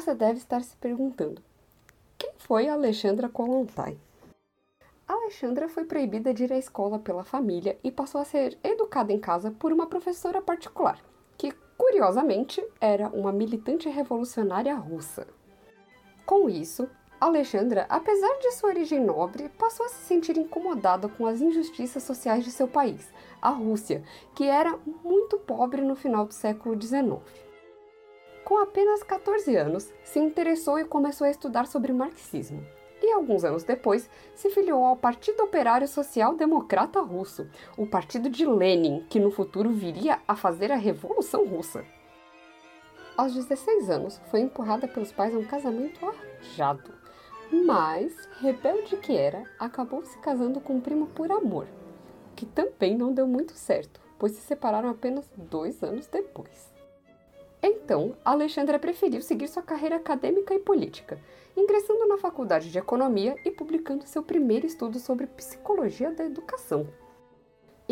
Você deve estar se perguntando: quem foi Alexandra Kollontai? Alexandra foi proibida de ir à escola pela família e passou a ser educada em casa por uma professora particular, que, curiosamente, era uma militante revolucionária russa. Com isso, Alexandra, apesar de sua origem nobre, passou a se sentir incomodada com as injustiças sociais de seu país, a Rússia, que era muito pobre no final do século XIX. Com apenas 14 anos, se interessou e começou a estudar sobre marxismo. E alguns anos depois, se filiou ao Partido Operário Social Democrata Russo, o partido de Lenin, que no futuro viria a fazer a Revolução Russa. Aos 16 anos, foi empurrada pelos pais a um casamento arjado. Mas, rebelde que era, acabou se casando com um primo por amor, que também não deu muito certo, pois se separaram apenas dois anos depois. Então, Alexandra preferiu seguir sua carreira acadêmica e política, ingressando na Faculdade de Economia e publicando seu primeiro estudo sobre psicologia da educação.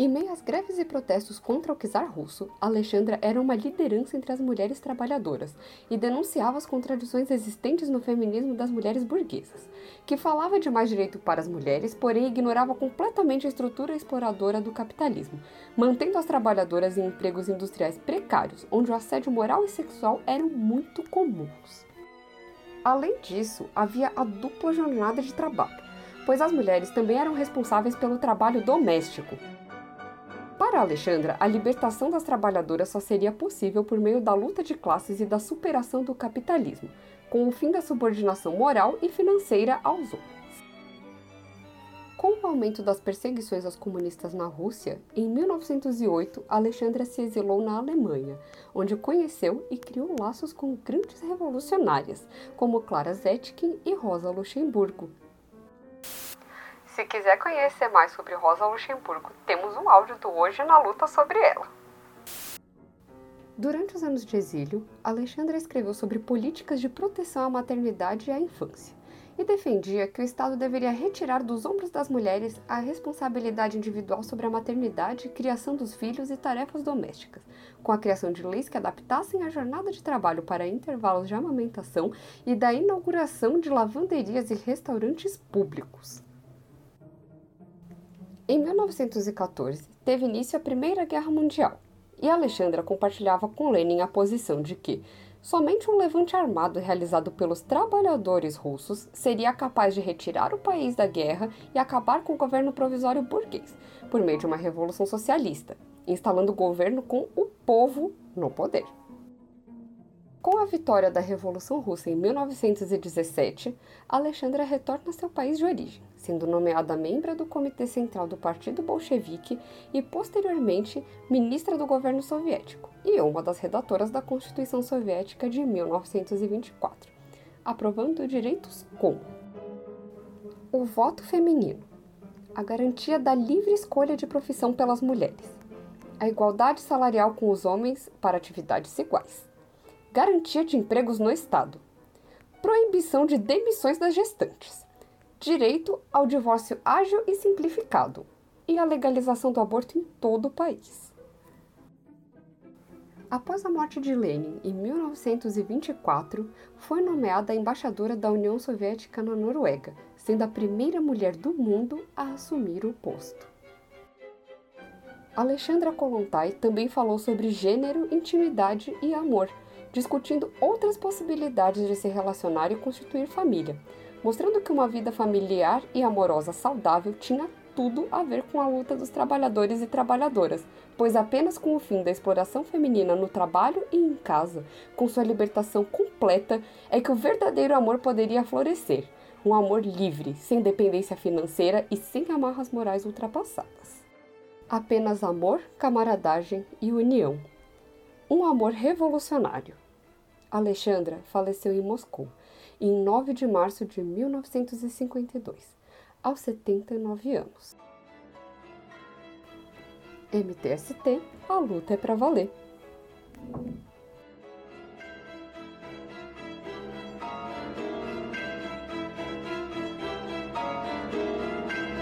Em meio às greves e protestos contra o czar russo, Alexandra era uma liderança entre as mulheres trabalhadoras e denunciava as contradições existentes no feminismo das mulheres burguesas, que falava de mais direito para as mulheres, porém ignorava completamente a estrutura exploradora do capitalismo, mantendo as trabalhadoras em empregos industriais precários, onde o assédio moral e sexual eram muito comuns. Além disso, havia a dupla jornada de trabalho, pois as mulheres também eram responsáveis pelo trabalho doméstico, para Alexandra, a libertação das trabalhadoras só seria possível por meio da luta de classes e da superação do capitalismo, com o fim da subordinação moral e financeira aos homens. Com o aumento das perseguições aos comunistas na Rússia, em 1908, Alexandra se exilou na Alemanha, onde conheceu e criou laços com grandes revolucionárias, como Clara Zetkin e Rosa Luxemburgo, se quiser conhecer mais sobre Rosa Luxemburgo, temos um áudio do Hoje na Luta sobre ela. Durante os anos de exílio, Alexandra escreveu sobre políticas de proteção à maternidade e à infância e defendia que o Estado deveria retirar dos ombros das mulheres a responsabilidade individual sobre a maternidade, criação dos filhos e tarefas domésticas, com a criação de leis que adaptassem a jornada de trabalho para intervalos de amamentação e da inauguração de lavanderias e restaurantes públicos. Em 1914, teve início a Primeira Guerra Mundial, e Alexandra compartilhava com Lenin a posição de que somente um levante armado realizado pelos trabalhadores russos seria capaz de retirar o país da guerra e acabar com o governo provisório burguês, por meio de uma revolução socialista, instalando o governo com o povo no poder. A vitória da Revolução Russa em 1917, Alexandra retorna a seu país de origem, sendo nomeada membro do Comitê Central do Partido Bolchevique e, posteriormente, ministra do governo soviético e uma das redatoras da Constituição Soviética de 1924, aprovando direitos como o voto feminino, a garantia da livre escolha de profissão pelas mulheres, a igualdade salarial com os homens para atividades iguais garantia de empregos no Estado, proibição de demissões das gestantes, direito ao divórcio ágil e simplificado e a legalização do aborto em todo o país. Após a morte de Lenin em 1924, foi nomeada embaixadora da União Soviética na Noruega, sendo a primeira mulher do mundo a assumir o posto. Alexandra Kollontai também falou sobre gênero, intimidade e amor, discutindo outras possibilidades de se relacionar e constituir família, mostrando que uma vida familiar e amorosa saudável tinha tudo a ver com a luta dos trabalhadores e trabalhadoras, pois apenas com o fim da exploração feminina no trabalho e em casa, com sua libertação completa, é que o verdadeiro amor poderia florescer. Um amor livre, sem dependência financeira e sem amarras morais ultrapassadas. Apenas amor, camaradagem e união um amor revolucionário. Alexandra faleceu em Moscou em 9 de março de 1952, aos 79 anos. MTST, a luta é para valer.